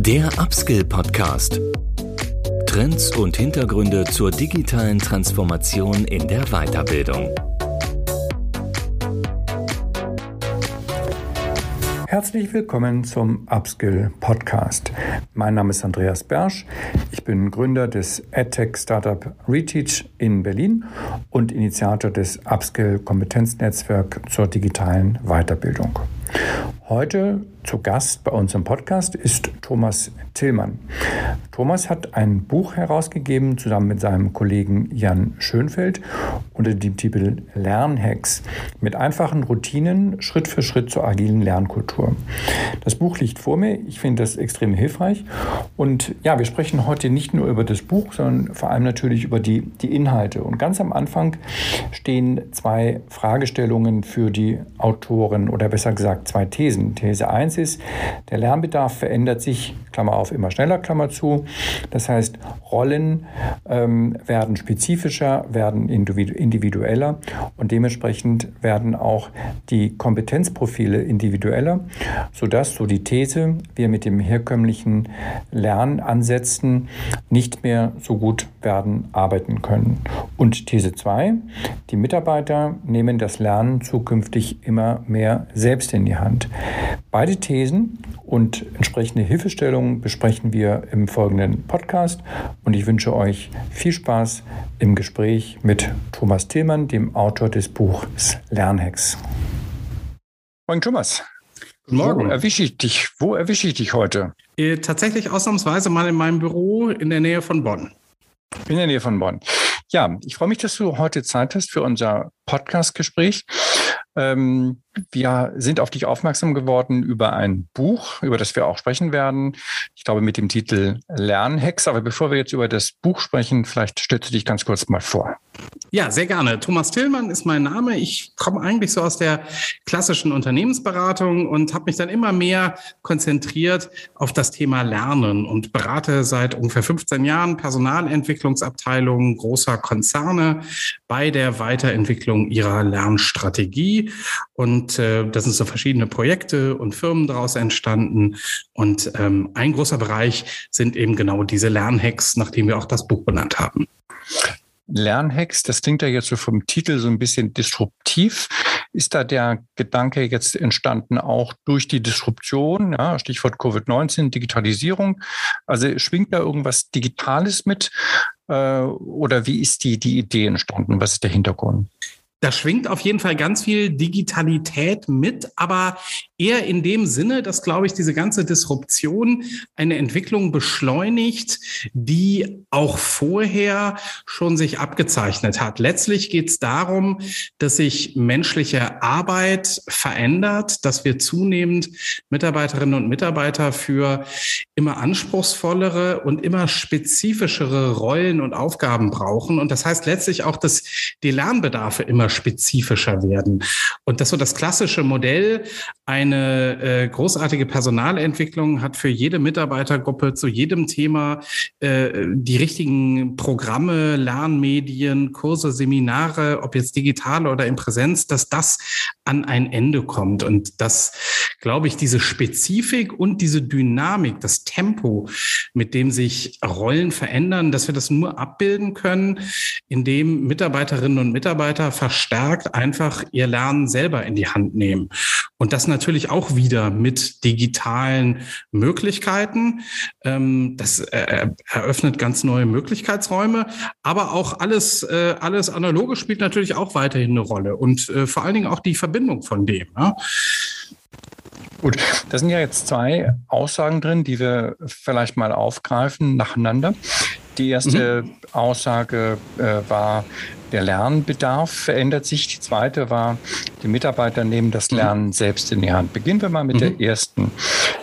Der Upskill Podcast. Trends und Hintergründe zur digitalen Transformation in der Weiterbildung. Herzlich willkommen zum Upskill Podcast. Mein Name ist Andreas Bersch. Ich bin Gründer des EdTech Startup Reteach in Berlin und Initiator des Upskill Kompetenznetzwerk zur digitalen Weiterbildung. Heute zu Gast bei uns im Podcast ist Thomas Tillmann. Thomas hat ein Buch herausgegeben zusammen mit seinem Kollegen Jan Schönfeld unter dem Titel Lernhacks mit einfachen Routinen Schritt für Schritt zur agilen Lernkultur. Das Buch liegt vor mir. Ich finde das extrem hilfreich. Und ja, wir sprechen heute nicht nur über das Buch, sondern vor allem natürlich über die, die Inhalte. Und ganz am Anfang stehen zwei Fragestellungen für die Autoren oder besser gesagt zwei Thesen. These 1 ist, der Lernbedarf verändert sich, Klammer auf, immer schneller, Klammer zu. Das heißt, Rollen ähm, werden spezifischer, werden individueller und dementsprechend werden auch die Kompetenzprofile individueller, sodass, so die These, wir mit dem herkömmlichen Lernansätzen nicht mehr so gut werden arbeiten können. Und These 2, die Mitarbeiter nehmen das Lernen zukünftig immer mehr selbst in die Hand. Beide Thesen und entsprechende Hilfestellungen besprechen wir im folgenden Podcast und ich wünsche euch viel Spaß im Gespräch mit Thomas Tillmann, dem Autor des Buchs Lernhacks. Moin Thomas. Guten Morgen. Wo erwische ich dich? Wo erwische ich dich heute? Äh, tatsächlich ausnahmsweise mal in meinem Büro in der Nähe von Bonn. In der Nähe von Bonn. Ja, ich freue mich, dass du heute Zeit hast für unser Podcast-Gespräch. Ähm, wir sind auf dich aufmerksam geworden über ein Buch, über das wir auch sprechen werden. Ich glaube mit dem Titel Lernhex. Aber bevor wir jetzt über das Buch sprechen, vielleicht du dich ganz kurz mal vor. Ja, sehr gerne. Thomas Tillmann ist mein Name. Ich komme eigentlich so aus der klassischen Unternehmensberatung und habe mich dann immer mehr konzentriert auf das Thema Lernen und berate seit ungefähr 15 Jahren Personalentwicklungsabteilungen großer Konzerne bei der Weiterentwicklung ihrer Lernstrategie. Und äh, da sind so verschiedene Projekte und Firmen daraus entstanden. Und ähm, ein großer Bereich sind eben genau diese Lernhacks, nachdem wir auch das Buch benannt haben. Lernhacks, das klingt ja jetzt so vom Titel so ein bisschen disruptiv. Ist da der Gedanke jetzt entstanden auch durch die Disruption, ja, Stichwort Covid-19, Digitalisierung? Also schwingt da irgendwas Digitales mit? Äh, oder wie ist die, die Idee entstanden? Was ist der Hintergrund? Da schwingt auf jeden Fall ganz viel Digitalität mit, aber eher in dem Sinne, dass, glaube ich, diese ganze Disruption eine Entwicklung beschleunigt, die auch vorher schon sich abgezeichnet hat. Letztlich geht es darum, dass sich menschliche Arbeit verändert, dass wir zunehmend Mitarbeiterinnen und Mitarbeiter für immer anspruchsvollere und immer spezifischere Rollen und Aufgaben brauchen. Und das heißt letztlich auch, dass die Lernbedarfe immer spezifischer werden. Und das so das klassische Modell, eine äh, großartige Personalentwicklung hat für jede Mitarbeitergruppe zu jedem Thema äh, die richtigen Programme, Lernmedien, Kurse, Seminare, ob jetzt digital oder in Präsenz, dass das an ein Ende kommt. Und dass, glaube ich, diese Spezifik und diese Dynamik, das Tempo, mit dem sich Rollen verändern, dass wir das nur abbilden können, indem Mitarbeiterinnen und Mitarbeiter verstärkt einfach ihr Lernen selber in die Hand nehmen. Und das natürlich auch wieder mit digitalen Möglichkeiten. Ähm, das äh, eröffnet ganz neue Möglichkeitsräume, aber auch alles, äh, alles Analoge spielt natürlich auch weiterhin eine Rolle und äh, vor allen Dingen auch die Verbindung von dem. Gut, da sind ja jetzt zwei Aussagen drin, die wir vielleicht mal aufgreifen nacheinander. Die erste mhm. Aussage äh, war, der Lernbedarf verändert sich. Die zweite war, die Mitarbeiter nehmen das mhm. Lernen selbst in die Hand. Beginnen wir mal mit mhm. der ersten.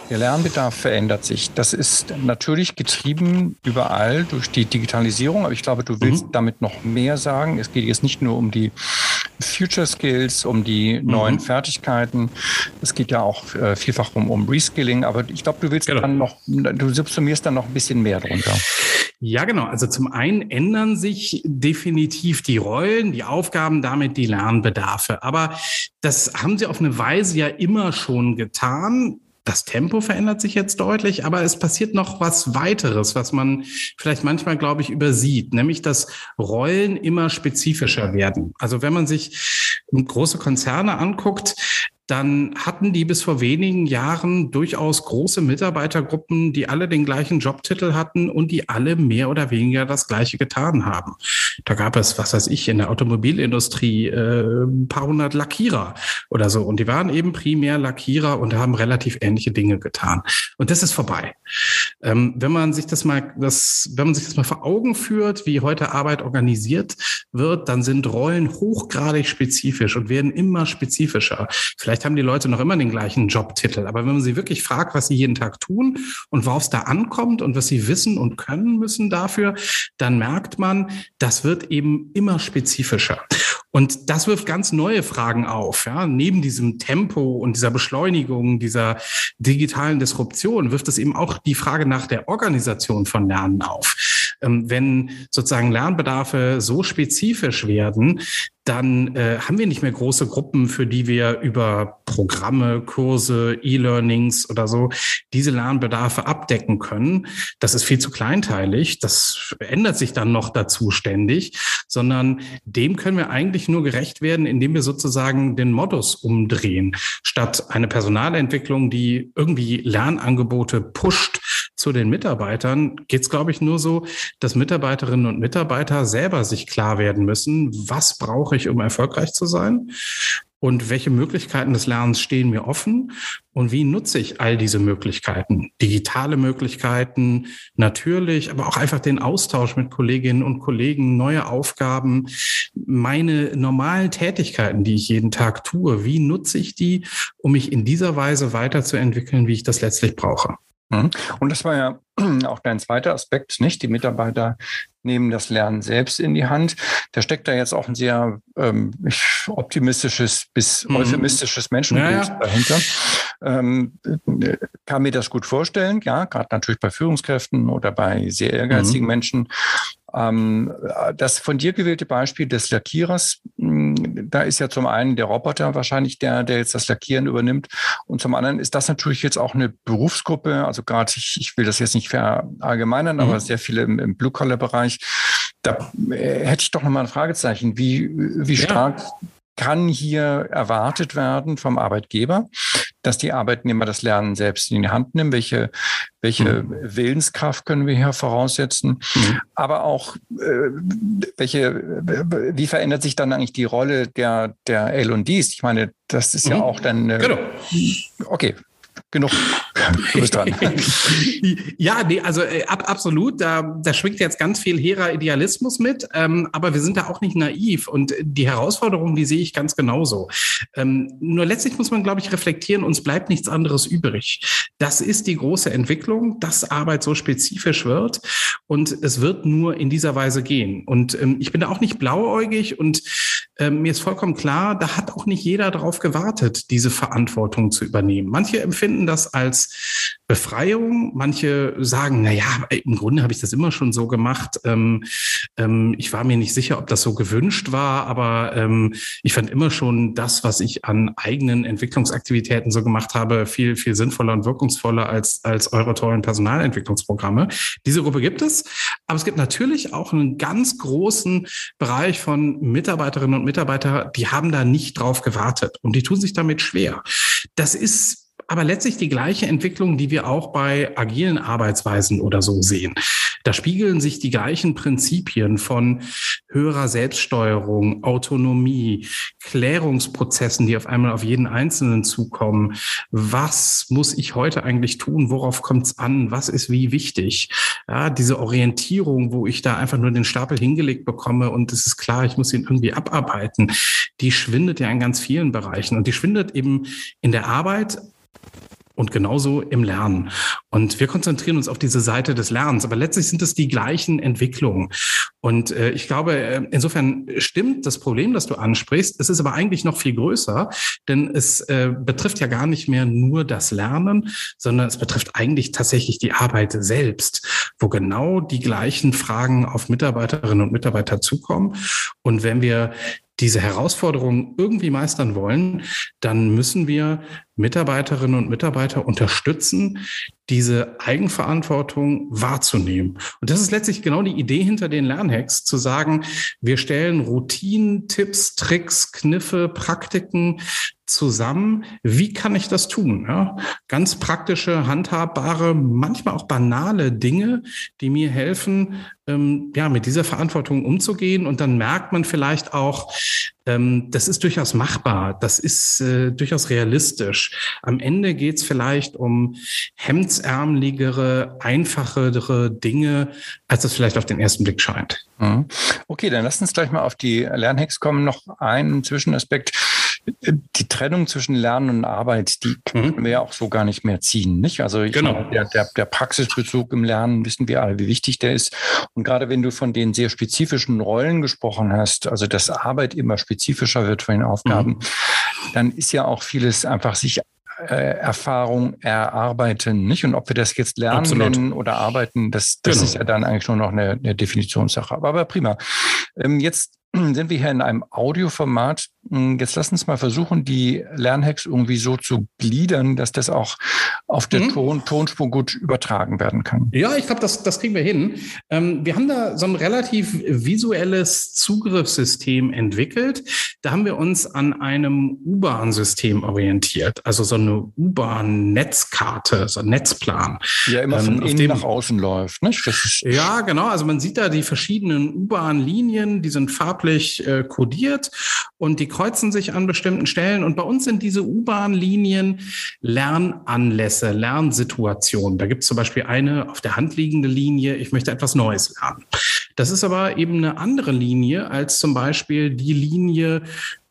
Der Lernbedarf verändert sich. Das ist natürlich getrieben überall durch die Digitalisierung, aber ich glaube, du willst mhm. damit noch mehr sagen. Es geht jetzt nicht nur um die Future Skills, um die mhm. neuen Fertigkeiten. Es geht ja auch äh, vielfach um, um Reskilling, aber ich glaube, du willst genau. dann noch, du subsumierst dann noch ein bisschen mehr drunter. Ja, genau. Also zum einen ändern sich definitiv die Rollen, die Aufgaben, damit die Lernbedarfe. Aber das haben sie auf eine Weise ja immer schon getan Das Tempo verändert sich jetzt deutlich, aber es passiert noch was weiteres, was man vielleicht manchmal, glaube ich, übersieht, nämlich dass Rollen immer spezifischer werden. Also wenn man sich große Konzerne anguckt, dann hatten die bis vor wenigen Jahren durchaus große Mitarbeitergruppen, die alle den gleichen Jobtitel hatten und die alle mehr oder weniger das Gleiche getan haben. Da gab es, was weiß ich, in der Automobilindustrie äh, ein paar hundert Lackierer oder so. Und die waren eben primär Lackierer und haben relativ ähnliche Dinge getan. Und das ist vorbei. Ähm, wenn man sich das mal, das, wenn man sich das mal vor Augen führt, wie heute Arbeit organisiert wird, dann sind Rollen hochgradig spezifisch und werden immer spezifischer. Vielleicht Vielleicht haben die Leute noch immer den gleichen Jobtitel, aber wenn man sie wirklich fragt, was sie jeden Tag tun und worauf es da ankommt und was sie wissen und können müssen dafür, dann merkt man, das wird eben immer spezifischer. Und das wirft ganz neue Fragen auf. Ja? Neben diesem Tempo und dieser Beschleunigung, dieser digitalen Disruption wirft es eben auch die Frage nach der Organisation von Lernen auf. Ähm, wenn sozusagen Lernbedarfe so spezifisch werden, dann äh, haben wir nicht mehr große Gruppen, für die wir über Programme, Kurse, E-Learnings oder so diese Lernbedarfe abdecken können. Das ist viel zu kleinteilig. Das ändert sich dann noch dazu ständig, sondern dem können wir eigentlich nur gerecht werden, indem wir sozusagen den Modus umdrehen. Statt eine Personalentwicklung, die irgendwie Lernangebote pusht, zu den Mitarbeitern geht es, glaube ich, nur so, dass Mitarbeiterinnen und Mitarbeiter selber sich klar werden müssen, was brauche ich, um erfolgreich zu sein und welche Möglichkeiten des Lernens stehen mir offen und wie nutze ich all diese Möglichkeiten? Digitale Möglichkeiten, natürlich, aber auch einfach den Austausch mit Kolleginnen und Kollegen, neue Aufgaben, meine normalen Tätigkeiten, die ich jeden Tag tue, wie nutze ich die, um mich in dieser Weise weiterzuentwickeln, wie ich das letztlich brauche? Mhm. Und das war ja auch dein zweiter Aspekt, nicht? Die Mitarbeiter nehmen das Lernen selbst in die Hand. Da steckt da jetzt auch ein sehr ähm, optimistisches bis mhm. euphemistisches Menschenbild ja, ja. dahinter. Ähm, kann mir das gut vorstellen, ja, gerade natürlich bei Führungskräften oder bei sehr ehrgeizigen mhm. Menschen. Ähm, das von dir gewählte Beispiel des Lackierers, hm, da ist ja zum einen der Roboter wahrscheinlich der, der jetzt das Lackieren übernimmt. Und zum anderen ist das natürlich jetzt auch eine Berufsgruppe, also gerade, ich, ich will das jetzt nicht verallgemeinern, mhm. aber sehr viele im, im Blue-Collar-Bereich. Da äh, hätte ich doch nochmal ein Fragezeichen. Wie, wie stark ja kann hier erwartet werden vom Arbeitgeber, dass die Arbeitnehmer das Lernen selbst in die Hand nehmen? Welche, welche mhm. Willenskraft können wir hier voraussetzen? Mhm. Aber auch, äh, welche, wie verändert sich dann eigentlich die Rolle der, der L&Ds? Ich meine, das ist mhm. ja auch dann. Äh, genau. Okay, genug. Du dran. ja, nee, also äh, ab, absolut. Da, da schwingt jetzt ganz viel hehrer Idealismus mit, ähm, aber wir sind da auch nicht naiv und die Herausforderungen, die sehe ich ganz genauso. Ähm, nur letztlich muss man, glaube ich, reflektieren, uns bleibt nichts anderes übrig. Das ist die große Entwicklung, dass Arbeit so spezifisch wird und es wird nur in dieser Weise gehen. Und ähm, ich bin da auch nicht blauäugig und ähm, mir ist vollkommen klar, da hat auch nicht jeder darauf gewartet, diese Verantwortung zu übernehmen. Manche empfinden das als Befreiung, manche sagen, na ja, im Grunde habe ich das immer schon so gemacht. Ähm, ähm, ich war mir nicht sicher, ob das so gewünscht war, aber ähm, ich fand immer schon das, was ich an eigenen Entwicklungsaktivitäten so gemacht habe, viel, viel sinnvoller und wirkungsvoller als, als eure tollen Personalentwicklungsprogramme. Diese Gruppe gibt es, aber es gibt natürlich auch einen ganz großen Bereich von Mitarbeiterinnen und Mitarbeiter, die haben da nicht drauf gewartet und die tun sich damit schwer. Das ist aber letztlich die gleiche Entwicklung, die wir auch bei agilen Arbeitsweisen oder so sehen. Da spiegeln sich die gleichen Prinzipien von höherer Selbststeuerung, Autonomie, Klärungsprozessen, die auf einmal auf jeden Einzelnen zukommen. Was muss ich heute eigentlich tun? Worauf kommt es an? Was ist wie wichtig? Ja, diese Orientierung, wo ich da einfach nur den Stapel hingelegt bekomme und es ist klar, ich muss ihn irgendwie abarbeiten, die schwindet ja in ganz vielen Bereichen und die schwindet eben in der Arbeit und genauso im Lernen. Und wir konzentrieren uns auf diese Seite des Lernens, aber letztlich sind es die gleichen Entwicklungen. Und äh, ich glaube, äh, insofern stimmt das Problem, das du ansprichst. Es ist aber eigentlich noch viel größer, denn es äh, betrifft ja gar nicht mehr nur das Lernen, sondern es betrifft eigentlich tatsächlich die Arbeit selbst, wo genau die gleichen Fragen auf Mitarbeiterinnen und Mitarbeiter zukommen. Und wenn wir diese Herausforderungen irgendwie meistern wollen, dann müssen wir Mitarbeiterinnen und Mitarbeiter unterstützen, diese Eigenverantwortung wahrzunehmen. Und das ist letztlich genau die Idee hinter den Lernhacks, zu sagen, wir stellen Routinen, Tipps, Tricks, Kniffe, Praktiken zusammen. Wie kann ich das tun? Ja, ganz praktische, handhabbare, manchmal auch banale Dinge, die mir helfen, ähm, ja, mit dieser Verantwortung umzugehen. Und dann merkt man vielleicht auch, ähm, das ist durchaus machbar, das ist äh, durchaus realistisch. Am Ende geht es vielleicht um hemdsärmeligere, einfachere Dinge, als es vielleicht auf den ersten Blick scheint. Mhm. Okay, dann lass uns gleich mal auf die Lernhacks kommen. Noch einen Zwischenaspekt die Trennung zwischen Lernen und Arbeit, die können wir ja auch so gar nicht mehr ziehen. Nicht? Also genau. meine, der, der, der Praxisbezug im Lernen wissen wir alle, wie wichtig der ist. Und gerade wenn du von den sehr spezifischen Rollen gesprochen hast, also dass Arbeit immer spezifischer wird von den Aufgaben, mhm. dann ist ja auch vieles einfach sich äh, Erfahrung erarbeiten, nicht? Und ob wir das jetzt lernen nennen oder arbeiten, das, das genau. ist ja dann eigentlich nur noch eine, eine Definitionssache. Aber, aber prima. Ähm, jetzt sind wir hier in einem Audioformat. Hm, jetzt lass uns mal versuchen, die Lernhacks irgendwie so zu gliedern, dass das auch auf der mhm. Ton, Tonspur gut übertragen werden kann. Ja, ich glaube, das, das kriegen wir hin. Ähm, wir haben da so ein relativ visuelles Zugriffssystem entwickelt. Da haben wir uns an einem U-Bahn-System orientiert, also so eine U-Bahn-Netzkarte, so ein Netzplan. Ja, immer von ähm, innen nach außen läuft. Nicht? ja, genau. Also man sieht da die verschiedenen U-Bahn-Linien, die sind farblich farblich äh, kodiert und die kreuzen sich an bestimmten Stellen. Und bei uns sind diese U-Bahn-Linien Lernanlässe, Lernsituationen. Da gibt es zum Beispiel eine auf der Hand liegende Linie, ich möchte etwas Neues lernen. Das ist aber eben eine andere Linie als zum Beispiel die Linie,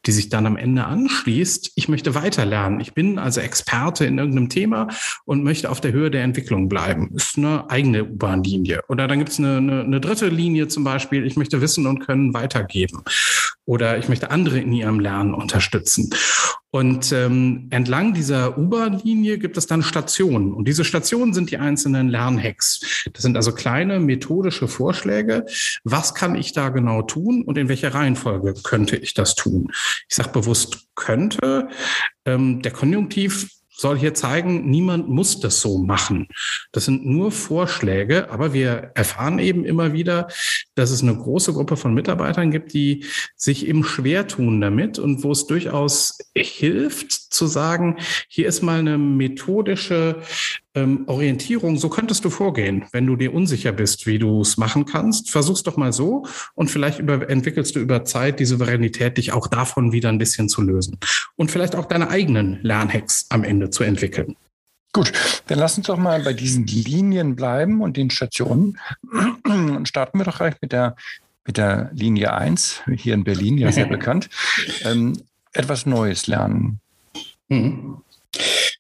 die sich dann am Ende anschließt, ich möchte weiterlernen. Ich bin also Experte in irgendeinem Thema und möchte auf der Höhe der Entwicklung bleiben. Ist eine eigene U-Bahn-Linie. Oder dann gibt es eine, eine, eine dritte Linie zum Beispiel, ich möchte Wissen und Können weitergeben. Oder ich möchte andere in ihrem Lernen unterstützen. Und ähm, entlang dieser U-Bahn-Linie gibt es dann Stationen. Und diese Stationen sind die einzelnen Lernhacks. Das sind also kleine methodische Vorschläge. Was kann ich da genau tun und in welcher Reihenfolge könnte ich das tun? Ich sage bewusst könnte. Ähm, der Konjunktiv soll hier zeigen, niemand muss das so machen. Das sind nur Vorschläge, aber wir erfahren eben immer wieder, dass es eine große Gruppe von Mitarbeitern gibt, die sich eben schwer tun damit und wo es durchaus hilft zu sagen, hier ist mal eine methodische ähm, Orientierung, so könntest du vorgehen. Wenn du dir unsicher bist, wie du es machen kannst, versuch's doch mal so und vielleicht über, entwickelst du über Zeit die Souveränität, dich auch davon wieder ein bisschen zu lösen und vielleicht auch deine eigenen Lernhacks am Ende zu entwickeln. Gut, dann lass uns doch mal bei diesen Linien bleiben und den Stationen. Und starten wir doch gleich mit der, mit der Linie 1, hier in Berlin, ja sehr bekannt. Ähm, etwas Neues lernen. Mhm.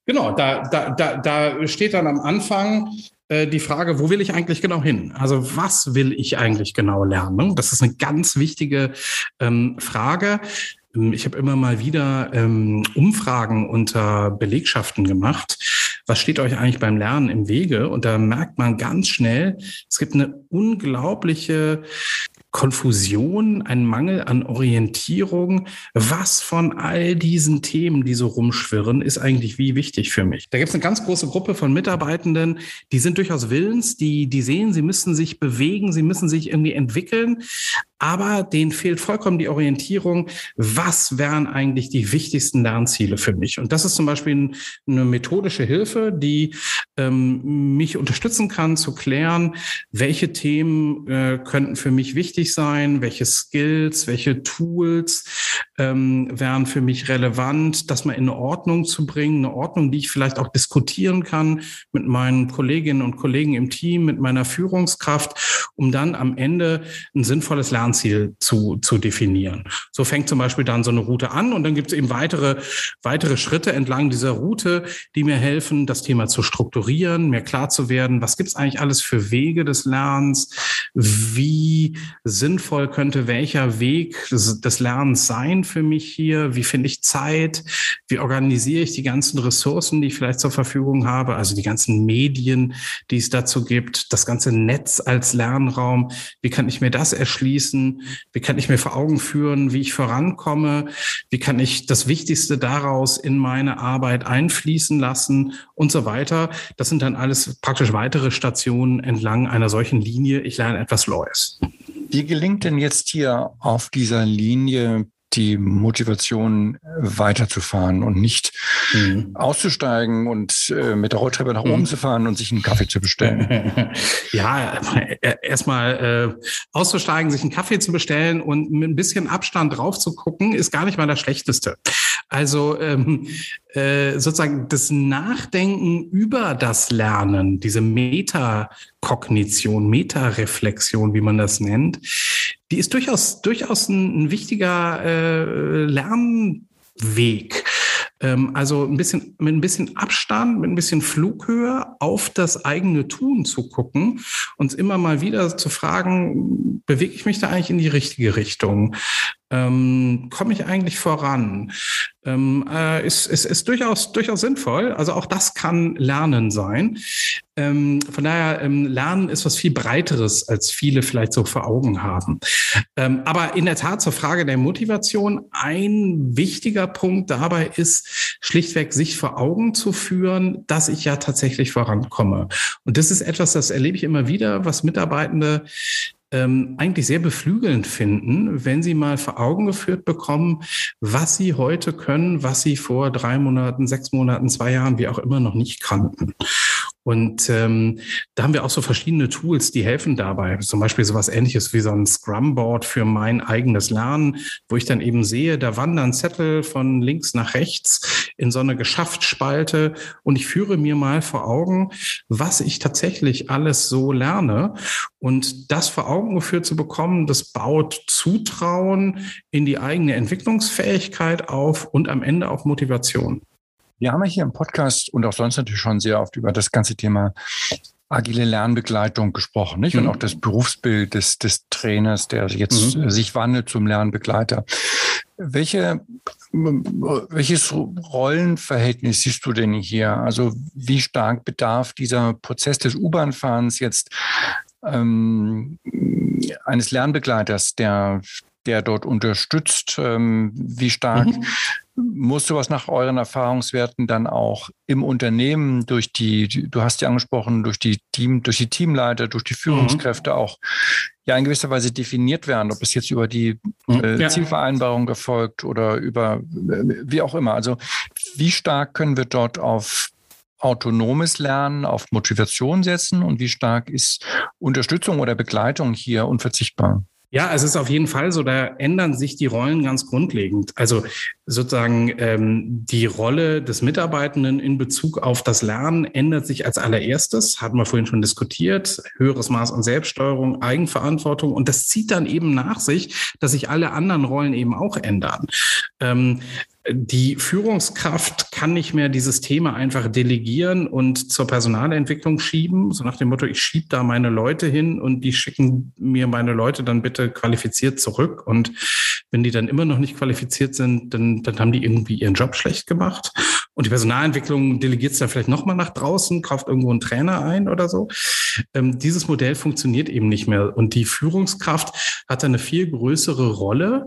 Genau, da, da, da, da steht dann am Anfang äh, die Frage, wo will ich eigentlich genau hin? Also was will ich eigentlich genau lernen? Das ist eine ganz wichtige ähm, Frage. Ähm, ich habe immer mal wieder ähm, Umfragen unter Belegschaften gemacht. Was steht euch eigentlich beim Lernen im Wege? Und da merkt man ganz schnell, es gibt eine unglaubliche Konfusion, ein Mangel an Orientierung. Was von all diesen Themen, die so rumschwirren, ist eigentlich wie wichtig für mich? Da gibt es eine ganz große Gruppe von Mitarbeitenden, die sind durchaus willens, die, die sehen, sie müssen sich bewegen, sie müssen sich irgendwie entwickeln, aber denen fehlt vollkommen die Orientierung, was wären eigentlich die wichtigsten Lernziele für mich. Und das ist zum Beispiel eine methodische Hilfe, die ähm, mich unterstützen kann zu klären, welche Themen äh, könnten für mich wichtig sein, welche Skills, welche Tools ähm, wären für mich relevant, das mal in eine Ordnung zu bringen, eine Ordnung, die ich vielleicht auch diskutieren kann mit meinen Kolleginnen und Kollegen im Team, mit meiner Führungskraft, um dann am Ende ein sinnvolles Lernziel zu, zu definieren. So fängt zum Beispiel dann so eine Route an und dann gibt es eben weitere, weitere Schritte entlang dieser Route, die mir helfen, das Thema zu strukturieren, mir klar zu werden, was gibt es eigentlich alles für Wege des Lernens, wie sinnvoll könnte welcher Weg des, des Lernens sein Für mich hier? Wie finde ich Zeit? Wie organisiere ich die ganzen Ressourcen, die ich vielleicht zur Verfügung habe? Also die ganzen Medien, die es dazu gibt, das ganze Netz als Lernraum. Wie kann ich mir das erschließen? Wie kann ich mir vor Augen führen, wie ich vorankomme? Wie kann ich das Wichtigste daraus in meine Arbeit einfließen lassen und so weiter? Das sind dann alles praktisch weitere Stationen entlang einer solchen Linie. Ich lerne etwas Neues. Wie gelingt denn jetzt hier auf dieser Linie die Motivation weiterzufahren und nicht mhm. auszusteigen und äh, mit der Rolltreppe nach oben mhm. zu fahren und sich einen Kaffee zu bestellen? ja, äh, erstmal äh, auszusteigen, sich einen Kaffee zu bestellen und mit ein bisschen Abstand drauf zu gucken, ist gar nicht mal das Schlechteste. Also ähm, äh, sozusagen das Nachdenken über das Lernen, diese Metakognition, Metareflexion, wie man das nennt, die ist durchaus durchaus ein, ein wichtiger äh, Lernweg. Ähm, also ein bisschen, mit ein bisschen Abstand, mit ein bisschen Flughöhe auf das eigene Tun zu gucken, uns immer mal wieder zu fragen, bewege ich mich da eigentlich in die richtige Richtung? Ähm, komme ich eigentlich voran? Ähm, äh, ist, ist, ist durchaus, durchaus sinnvoll. Also auch das kann Lernen sein. Ähm, von daher, ähm, Lernen ist was viel Breiteres, als viele vielleicht so vor Augen haben. Ähm, aber in der Tat zur Frage der Motivation, ein wichtiger Punkt dabei ist schlichtweg, sich vor Augen zu führen, dass ich ja tatsächlich vorankomme. Und das ist etwas, das erlebe ich immer wieder, was Mitarbeitende ähm, eigentlich sehr beflügelnd finden, wenn sie mal vor Augen geführt bekommen, was sie heute können, was sie vor drei Monaten, sechs Monaten, zwei Jahren, wie auch immer noch nicht kannten. Und ähm, da haben wir auch so verschiedene Tools, die helfen dabei. Zum Beispiel sowas ähnliches wie so ein Scrum-Board für mein eigenes Lernen, wo ich dann eben sehe, da wandern Zettel von links nach rechts in so eine Geschafft-Spalte und ich führe mir mal vor Augen, was ich tatsächlich alles so lerne. Und das vor Augen geführt zu bekommen, das baut Zutrauen in die eigene Entwicklungsfähigkeit auf und am Ende auch Motivation. Wir haben ja hier im Podcast und auch sonst natürlich schon sehr oft über das ganze Thema agile Lernbegleitung gesprochen, nicht? Und mhm. auch das Berufsbild des, des Trainers, der jetzt mhm. sich wandelt zum Lernbegleiter. Welche, welches Rollenverhältnis siehst du denn hier? Also wie stark bedarf dieser Prozess des U-Bahn-Fahrens jetzt ähm, eines Lernbegleiters, der, der dort unterstützt? Ähm, wie stark mhm muss sowas nach euren Erfahrungswerten dann auch im Unternehmen durch die, du hast ja angesprochen, durch die Team, durch die Teamleiter, durch die Führungskräfte mhm. auch ja in gewisser Weise definiert werden, ob es jetzt über die mhm. äh, ja. Zielvereinbarung erfolgt oder über äh, wie auch immer. Also wie stark können wir dort auf autonomes Lernen, auf Motivation setzen und wie stark ist Unterstützung oder Begleitung hier unverzichtbar? Ja, es ist auf jeden Fall so, da ändern sich die Rollen ganz grundlegend. Also sozusagen ähm, die Rolle des Mitarbeitenden in Bezug auf das Lernen ändert sich als allererstes, hatten wir vorhin schon diskutiert, höheres Maß an Selbststeuerung, Eigenverantwortung und das zieht dann eben nach sich, dass sich alle anderen Rollen eben auch ändern. Ähm, die Führungskraft kann nicht mehr dieses Thema einfach delegieren und zur Personalentwicklung schieben, so nach dem Motto, ich schiebe da meine Leute hin und die schicken mir meine Leute dann bitte qualifiziert zurück. Und wenn die dann immer noch nicht qualifiziert sind, dann, dann haben die irgendwie ihren Job schlecht gemacht. Und die Personalentwicklung delegiert es dann vielleicht nochmal nach draußen, kauft irgendwo einen Trainer ein oder so. Ähm, dieses Modell funktioniert eben nicht mehr. Und die Führungskraft hat eine viel größere Rolle,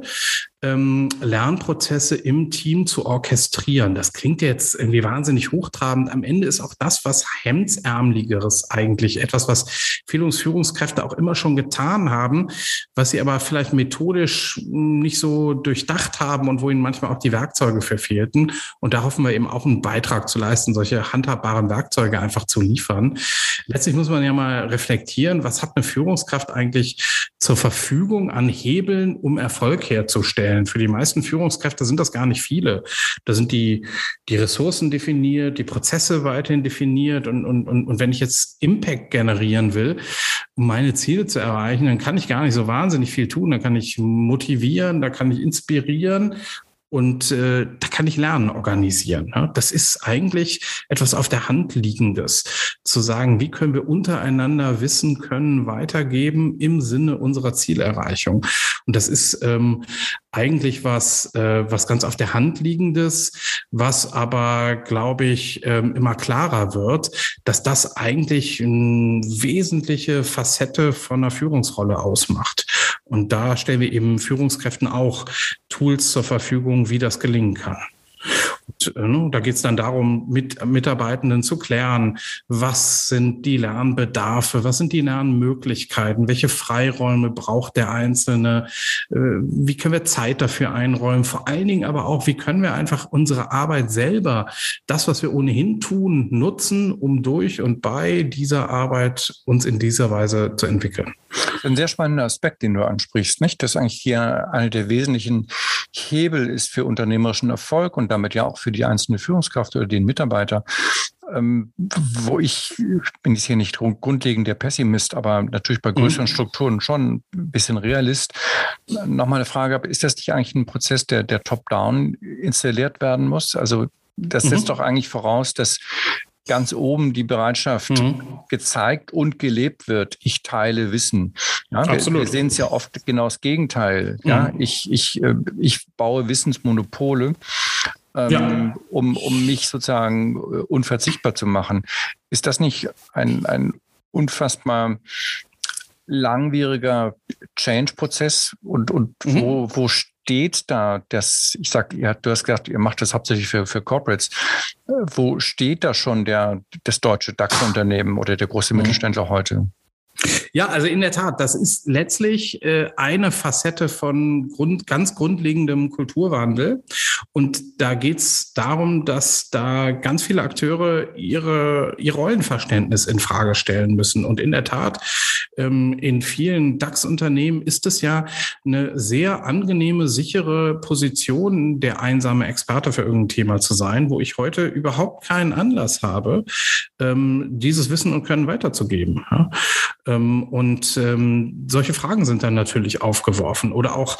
ähm, Lernprozesse im Team zu orchestrieren. Das klingt jetzt irgendwie wahnsinnig hochtrabend. Am Ende ist auch das was Hemdsärmeligeres eigentlich. Etwas, was Führungskräfte auch immer schon getan haben, was sie aber vielleicht methodisch nicht so durchdacht haben und wo ihnen manchmal auch die Werkzeuge verfehlten. Und da hoffen wir eben auch einen Beitrag zu leisten, solche handhabbaren Werkzeuge einfach zu liefern. Letztlich muss man ja mal reflektieren, was hat eine Führungskraft eigentlich zur Verfügung an Hebeln, um Erfolg herzustellen? Für die meisten Führungskräfte sind das gar nicht viele. Da sind die, die Ressourcen definiert, die Prozesse weiterhin definiert. Und, und, und, und wenn ich jetzt Impact generieren will, um meine Ziele zu erreichen, dann kann ich gar nicht so wahnsinnig viel tun. Da kann ich motivieren, da kann ich inspirieren und äh, da kann ich Lernen organisieren. Ne? Das ist eigentlich etwas auf der Hand liegendes. zu sagen, wie können wir untereinander Wissen können weitergeben im Sinne unserer Zielerreichung. Und das ist ähm, eigentlich was, äh, was ganz auf der Hand liegendes, was aber, glaube ich, ähm, immer klarer wird, dass das eigentlich eine wesentliche Facette von einer Führungsrolle ausmacht. Und da stellen wir eben Führungskräften auch Tools zur Verfügung, wie das gelingen kann. Äh, ne, da geht es dann darum, mit Mitarbeitenden zu klären, was sind die Lernbedarfe, was sind die Lernmöglichkeiten, welche Freiräume braucht der Einzelne, äh, wie können wir Zeit dafür einräumen, vor allen Dingen aber auch, wie können wir einfach unsere Arbeit selber, das, was wir ohnehin tun, nutzen, um durch und bei dieser Arbeit uns in dieser Weise zu entwickeln. Ein sehr spannender Aspekt, den du ansprichst, nicht? Das eigentlich hier eine der wesentlichen Hebel ist für unternehmerischen Erfolg und damit ja auch für die einzelne Führungskraft oder den Mitarbeiter. Ähm, wo ich bin jetzt hier nicht grundlegend der Pessimist, aber natürlich bei größeren mhm. Strukturen schon ein bisschen Realist. Nochmal eine Frage, ist das nicht eigentlich ein Prozess, der, der top-down installiert werden muss? Also das setzt mhm. doch eigentlich voraus, dass ganz oben die Bereitschaft mhm. gezeigt und gelebt wird. Ich teile Wissen. Ja, Absolut. Wir, wir sehen es ja oft genau das Gegenteil. Mhm. Ja, ich, ich, äh, ich baue Wissensmonopole. Ähm, ja. um, um mich sozusagen äh, unverzichtbar zu machen. Ist das nicht ein, ein unfassbar langwieriger Change-Prozess und, und mhm. wo, wo steht da das, ich sag, ihr, du hast gesagt, ihr macht das hauptsächlich für, für Corporates. Wo steht da schon der, das deutsche DAX-Unternehmen oder der große mhm. Mittelständler heute? Ja, also in der Tat, das ist letztlich äh, eine Facette von Grund, ganz grundlegendem Kulturwandel. Und da geht es darum, dass da ganz viele Akteure ihre, ihr Rollenverständnis in Frage stellen müssen. Und in der Tat, ähm, in vielen DAX-Unternehmen ist es ja eine sehr angenehme, sichere Position, der einsame Experte für irgendein Thema zu sein, wo ich heute überhaupt keinen Anlass habe, ähm, dieses Wissen und Können weiterzugeben. Ja? Ähm, und ähm, solche Fragen sind dann natürlich aufgeworfen. Oder auch,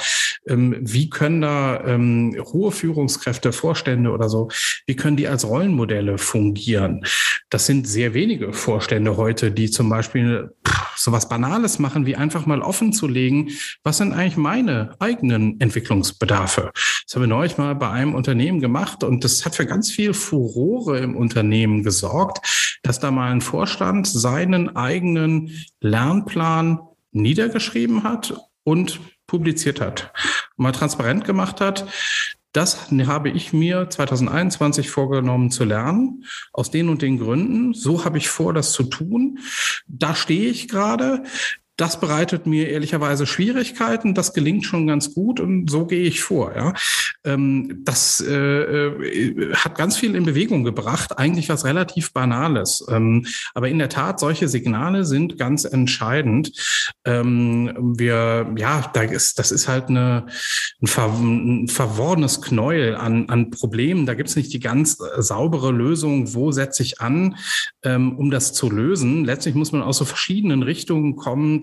ähm, wie können da ähm, hohe Führungskräfte, Vorstände oder so, wie können die als Rollenmodelle fungieren? Das sind sehr wenige Vorstände heute, die zum Beispiel so was Banales machen, wie einfach mal offen zu legen, was sind eigentlich meine eigenen Entwicklungsbedarfe. Das haben wir neulich mal bei einem Unternehmen gemacht und das hat für ganz viel Furore im Unternehmen gesorgt, dass da mal ein Vorstand seinen eigenen Lernplan niedergeschrieben hat und publiziert hat, mal transparent gemacht hat, das habe ich mir 2021 vorgenommen zu lernen, aus den und den Gründen. So habe ich vor, das zu tun. Da stehe ich gerade. Das bereitet mir ehrlicherweise Schwierigkeiten. Das gelingt schon ganz gut und so gehe ich vor. Ja. Ähm, das äh, äh, hat ganz viel in Bewegung gebracht, eigentlich was relativ Banales. Ähm, aber in der Tat, solche Signale sind ganz entscheidend. Ähm, wir, ja, das ist halt eine, ein, ein verworrenes Knäuel an, an Problemen. Da gibt es nicht die ganz saubere Lösung, wo setze ich an, um das zu lösen. Letztlich muss man aus so verschiedenen Richtungen kommen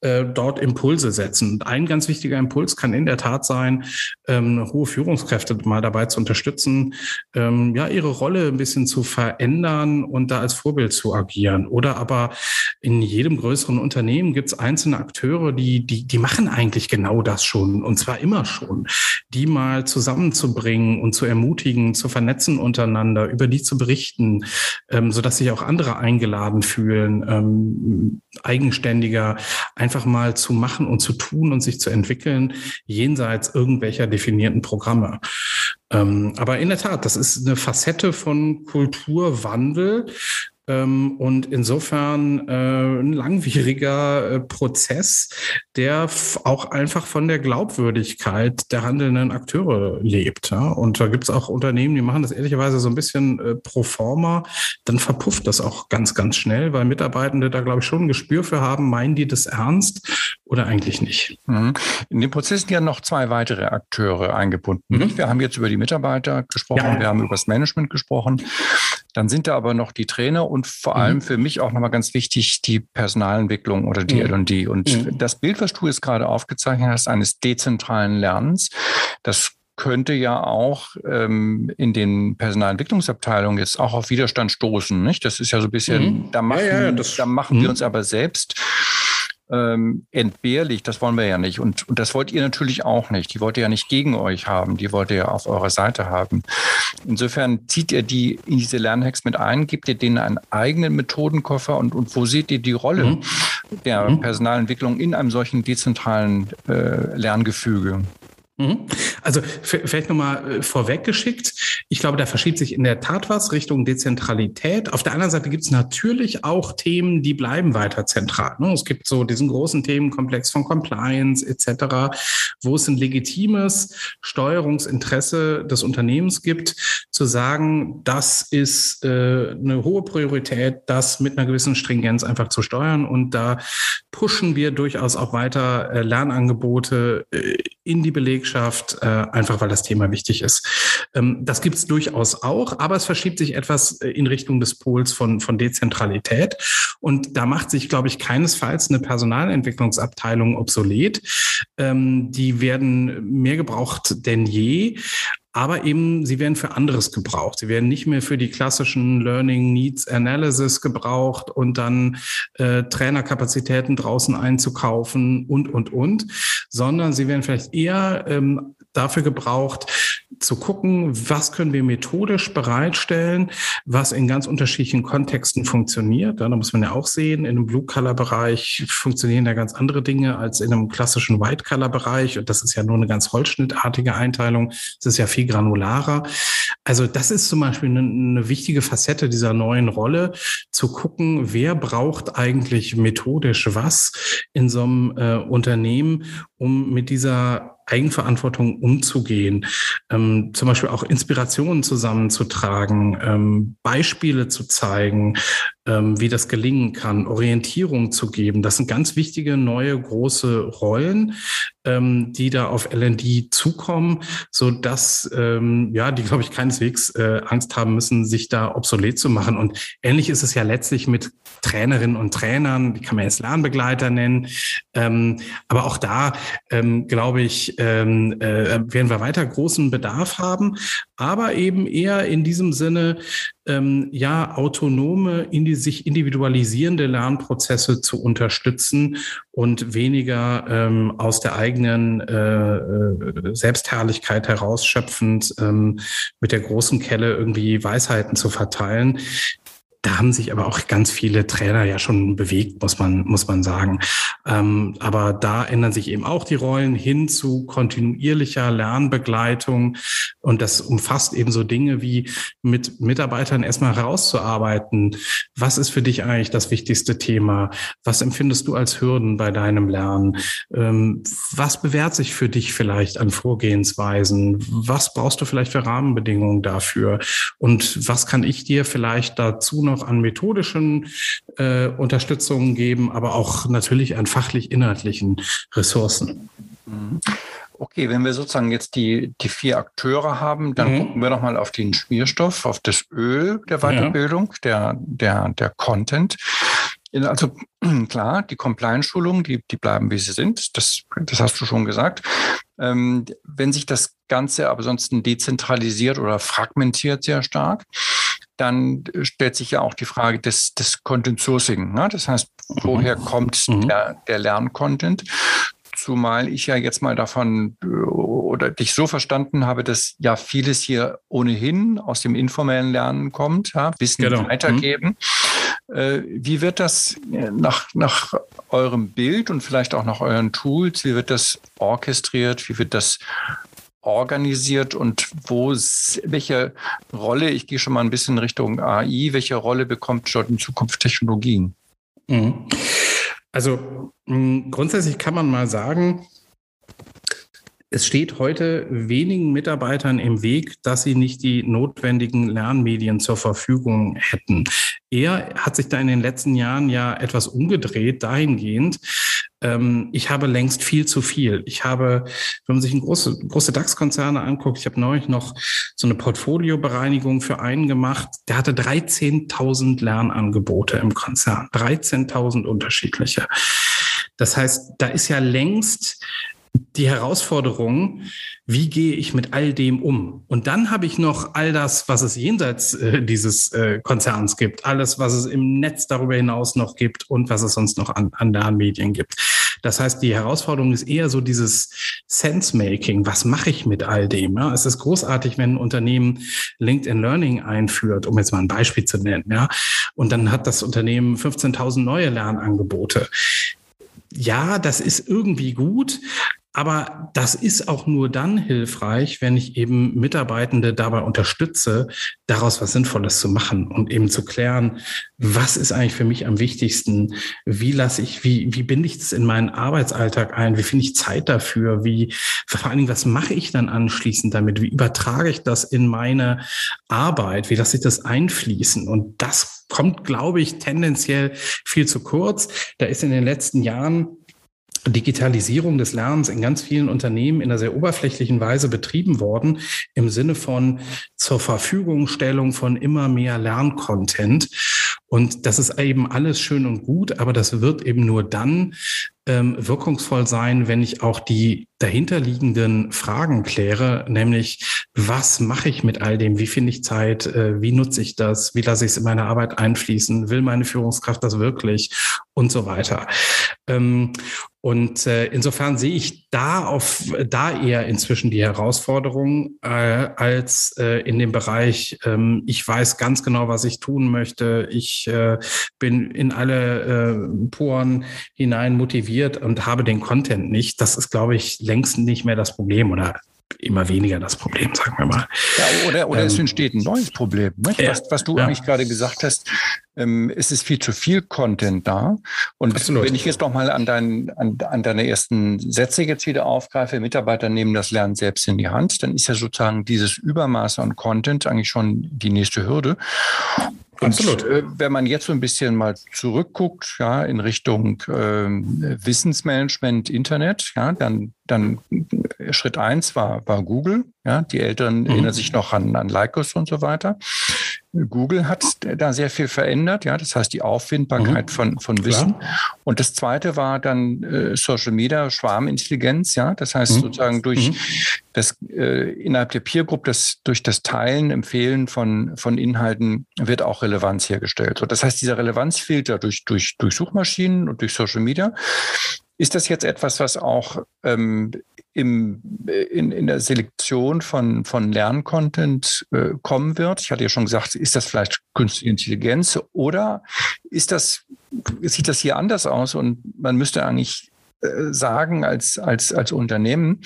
äh, dort Impulse setzen. Und ein ganz wichtiger Impuls kann in der Tat sein, ähm, hohe Führungskräfte mal dabei zu unterstützen, ähm, ja, ihre Rolle ein bisschen zu verändern und da als Vorbild zu agieren. Oder aber in jedem größeren Unternehmen gibt es einzelne Akteure, die, die, die machen eigentlich genau das schon und zwar immer schon. Die mal zusammenzubringen und zu ermutigen, zu vernetzen untereinander, über die zu berichten, ähm, sodass sich auch andere eingeladen fühlen, ähm, eigenständiger einfach mal zu machen und zu tun und sich zu entwickeln, jenseits irgendwelcher definierten Programme. Ähm, aber in der Tat, das ist eine Facette von Kulturwandel, ähm, und insofern äh, ein langwieriger äh, Prozess, der auch einfach von der Glaubwürdigkeit der handelnden Akteure lebt. Und da gibt es auch Unternehmen, die machen das ehrlicherweise so ein bisschen äh, pro forma. Dann verpufft das auch ganz, ganz schnell, weil Mitarbeitende da, glaube ich, schon ein Gespür für haben, meinen die das ernst oder eigentlich nicht. Mhm. In dem Prozess sind ja noch zwei weitere Akteure eingebunden. Mhm. Wir haben jetzt über die Mitarbeiter gesprochen, ja. wir haben über das Management gesprochen. Dann sind da aber noch die Trainer und vor mhm. allem für mich auch nochmal ganz wichtig die Personalentwicklung oder die mhm. L&D. Und mhm. das Bild, was du jetzt gerade aufgezeichnet hast, eines dezentralen Lernens, das könnte ja auch ähm, in den Personalentwicklungsabteilungen jetzt auch auf Widerstand stoßen. Nicht? Das ist ja so ein bisschen, da machen, ja, ja, das, da machen wir uns aber selbst ähm, entbehrlich, das wollen wir ja nicht. Und, und das wollt ihr natürlich auch nicht. Die wollt ihr ja nicht gegen euch haben, die wollt ihr ja auf eurer Seite haben. Insofern zieht ihr die in diese Lernhacks mit ein, gebt ihr denen einen eigenen Methodenkoffer und, und wo seht ihr die Rolle mhm. der mhm. Personalentwicklung in einem solchen dezentralen äh, Lerngefüge? Mhm. Also vielleicht nochmal äh, vorweggeschickt. Ich glaube, da verschiebt sich in der Tat was Richtung Dezentralität. Auf der anderen Seite gibt es natürlich auch Themen, die bleiben weiter zentral. Ne? Es gibt so diesen großen Themenkomplex von Compliance etc., wo es ein legitimes Steuerungsinteresse des Unternehmens gibt, zu sagen, das ist äh, eine hohe Priorität, das mit einer gewissen Stringenz einfach zu steuern. Und da pushen wir durchaus auch weiter äh, Lernangebote in die Belegschaft, äh, einfach weil das Thema wichtig ist. Ähm, das gibt es durchaus auch, aber es verschiebt sich etwas äh, in Richtung des Pols von, von Dezentralität. Und da macht sich, glaube ich, keinesfalls eine Personalentwicklungsabteilung obsolet. Ähm, die werden mehr gebraucht denn je. Aber eben, sie werden für anderes gebraucht. Sie werden nicht mehr für die klassischen Learning Needs Analysis gebraucht und dann äh, Trainerkapazitäten draußen einzukaufen und, und, und, sondern sie werden vielleicht eher ähm, dafür gebraucht, zu gucken, was können wir methodisch bereitstellen, was in ganz unterschiedlichen Kontexten funktioniert. Da muss man ja auch sehen, in einem Blue-Color-Bereich funktionieren ja ganz andere Dinge als in einem klassischen White-Color-Bereich. Und das ist ja nur eine ganz holzschnittartige Einteilung. Es ist ja viel granularer. Also das ist zum Beispiel eine, eine wichtige Facette dieser neuen Rolle, zu gucken, wer braucht eigentlich methodisch was in so einem äh, Unternehmen, um mit dieser Eigenverantwortung umzugehen, ähm, zum Beispiel auch Inspirationen zusammenzutragen, ähm, Beispiele zu zeigen, wie das gelingen kann, Orientierung zu geben. Das sind ganz wichtige neue große Rollen, ähm, die da auf LND zukommen, so dass ähm, ja die glaube ich keineswegs äh, Angst haben müssen, sich da obsolet zu machen. Und ähnlich ist es ja letztlich mit Trainerinnen und Trainern, die kann man jetzt Lernbegleiter nennen. Ähm, aber auch da ähm, glaube ich ähm, äh, werden wir weiter großen Bedarf haben, aber eben eher in diesem Sinne ähm, ja, autonome, in die, sich individualisierende Lernprozesse zu unterstützen und weniger ähm, aus der eigenen äh, äh, Selbstherrlichkeit herausschöpfend ähm, mit der großen Kelle irgendwie Weisheiten zu verteilen. Da haben sich aber auch ganz viele Trainer ja schon bewegt, muss man, muss man sagen. Ähm, aber da ändern sich eben auch die Rollen hin zu kontinuierlicher Lernbegleitung. Und das umfasst eben so Dinge wie mit Mitarbeitern erstmal herauszuarbeiten. Was ist für dich eigentlich das wichtigste Thema? Was empfindest du als Hürden bei deinem Lernen? Ähm, was bewährt sich für dich vielleicht an Vorgehensweisen? Was brauchst du vielleicht für Rahmenbedingungen dafür? Und was kann ich dir vielleicht dazu noch an methodischen äh, Unterstützungen geben, aber auch natürlich an fachlich-inhaltlichen Ressourcen. Mhm. Okay, wenn wir sozusagen jetzt die, die vier Akteure haben, dann mhm. gucken wir nochmal auf den Schmierstoff, auf das Öl der Weiterbildung, ja. der, der, der Content. Also klar, die Compliance-Schulungen, die, die bleiben, wie sie sind. Das, das hast du schon gesagt. Ähm, wenn sich das Ganze aber sonst dezentralisiert oder fragmentiert sehr stark, dann stellt sich ja auch die Frage des, des Content Sourcing. Ne? Das heißt, woher mhm. kommt mhm. der, der Lerncontent? Zumal ich ja jetzt mal davon oder dich so verstanden habe, dass ja vieles hier ohnehin aus dem informellen Lernen kommt, ja, Wissen genau. weitergeben. Mhm. Äh, wie wird das nach, nach eurem Bild und vielleicht auch nach euren Tools, wie wird das orchestriert, wie wird das organisiert und wo, welche Rolle, ich gehe schon mal ein bisschen Richtung AI, welche Rolle bekommt dort in Zukunft Technologien? Mhm. Also grundsätzlich kann man mal sagen, es steht heute wenigen Mitarbeitern im Weg, dass sie nicht die notwendigen Lernmedien zur Verfügung hätten. Er hat sich da in den letzten Jahren ja etwas umgedreht dahingehend, ähm, ich habe längst viel zu viel. Ich habe, wenn man sich ein große, große DAX-Konzerne anguckt, ich habe neulich noch so eine Portfoliobereinigung für einen gemacht, der hatte 13.000 Lernangebote im Konzern, 13.000 unterschiedliche. Das heißt, da ist ja längst die Herausforderung, wie gehe ich mit all dem um? Und dann habe ich noch all das, was es jenseits äh, dieses äh, Konzerns gibt, alles, was es im Netz darüber hinaus noch gibt und was es sonst noch an, an Lernmedien gibt. Das heißt, die Herausforderung ist eher so dieses Sense-Making. Was mache ich mit all dem? Ja, es ist großartig, wenn ein Unternehmen LinkedIn Learning einführt, um jetzt mal ein Beispiel zu nennen. Ja, und dann hat das Unternehmen 15.000 neue Lernangebote ja, das ist irgendwie gut, aber das ist auch nur dann hilfreich, wenn ich eben Mitarbeitende dabei unterstütze, daraus was Sinnvolles zu machen und eben zu klären, was ist eigentlich für mich am wichtigsten? Wie lasse ich, wie, wie binde ich das in meinen Arbeitsalltag ein? Wie finde ich Zeit dafür? Wie, vor allen Dingen, was mache ich dann anschließend damit? Wie übertrage ich das in meine Arbeit? Wie lasse ich das einfließen? Und das kommt, glaube ich, tendenziell viel zu kurz. Da ist in den letzten Jahren Digitalisierung des Lernens in ganz vielen Unternehmen in einer sehr oberflächlichen Weise betrieben worden, im Sinne von zur Verfügungstellung von immer mehr Lerncontent. Und das ist eben alles schön und gut, aber das wird eben nur dann ähm, wirkungsvoll sein, wenn ich auch die dahinterliegenden Fragen kläre, nämlich was mache ich mit all dem, wie finde ich Zeit, äh, wie nutze ich das, wie lasse ich es in meine Arbeit einfließen, will meine Führungskraft das wirklich? Und so weiter. Ähm, und äh, insofern sehe ich da auf da eher inzwischen die Herausforderung äh, als äh, in dem Bereich, ähm, ich weiß ganz genau, was ich tun möchte. Ich äh, bin in alle äh, Poren hinein motiviert und habe den Content nicht. Das ist, glaube ich, längst nicht mehr das Problem oder immer weniger das Problem, sagen wir mal. Ja, oder oder ähm, es entsteht ein neues Problem. Ja, was, was, du ja. eigentlich gerade gesagt hast, ähm, es ist viel zu viel Content da. Und Absolut. wenn ich jetzt noch mal an, dein, an, an deine ersten Sätze jetzt wieder aufgreife, Mitarbeiter nehmen das Lernen selbst in die Hand, dann ist ja sozusagen dieses Übermaß an Content eigentlich schon die nächste Hürde. Und Absolut. Äh, wenn man jetzt so ein bisschen mal zurückguckt, ja, in Richtung äh, Wissensmanagement, Internet, ja, dann, dann Schritt eins war, war Google. Ja, die Eltern mhm. erinnern sich noch an, an Lycos und so weiter. Google hat da sehr viel verändert, ja, das heißt die Auffindbarkeit mhm. von, von Wissen. Klar. Und das zweite war dann äh, Social Media, Schwarmintelligenz, ja, das heißt mhm. sozusagen durch mhm. das äh, innerhalb der Peer Group, das durch das Teilen, Empfehlen von, von Inhalten wird auch Relevanz hergestellt. So, das heißt, dieser Relevanzfilter durch, durch, durch Suchmaschinen und durch Social Media ist das jetzt etwas, was auch ähm, im, in, in der Selektion von, von Lerncontent äh, kommen wird? Ich hatte ja schon gesagt, ist das vielleicht künstliche Intelligenz oder ist das, sieht das hier anders aus und man müsste eigentlich äh, sagen als, als, als Unternehmen,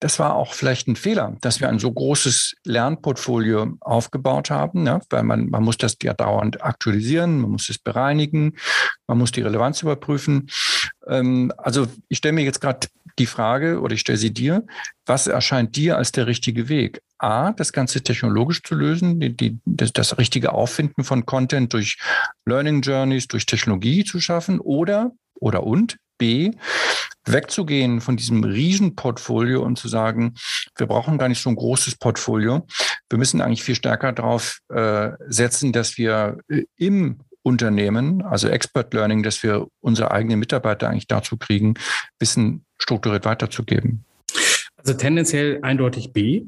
das war auch vielleicht ein Fehler, dass wir ein so großes Lernportfolio aufgebaut haben, ne? weil man, man muss das ja dauernd aktualisieren, man muss es bereinigen, man muss die Relevanz überprüfen. Ähm, also ich stelle mir jetzt gerade die Frage oder ich stelle sie dir, was erscheint dir als der richtige Weg? A, das Ganze technologisch zu lösen, die, die, das, das richtige Auffinden von Content durch Learning Journeys, durch Technologie zu schaffen oder, oder und B, wegzugehen von diesem Riesenportfolio und zu sagen, wir brauchen gar nicht so ein großes Portfolio. Wir müssen eigentlich viel stärker darauf äh, setzen, dass wir äh, im Unternehmen, also Expert Learning, dass wir unsere eigenen Mitarbeiter eigentlich dazu kriegen, Wissen strukturiert weiterzugeben. Also tendenziell eindeutig B.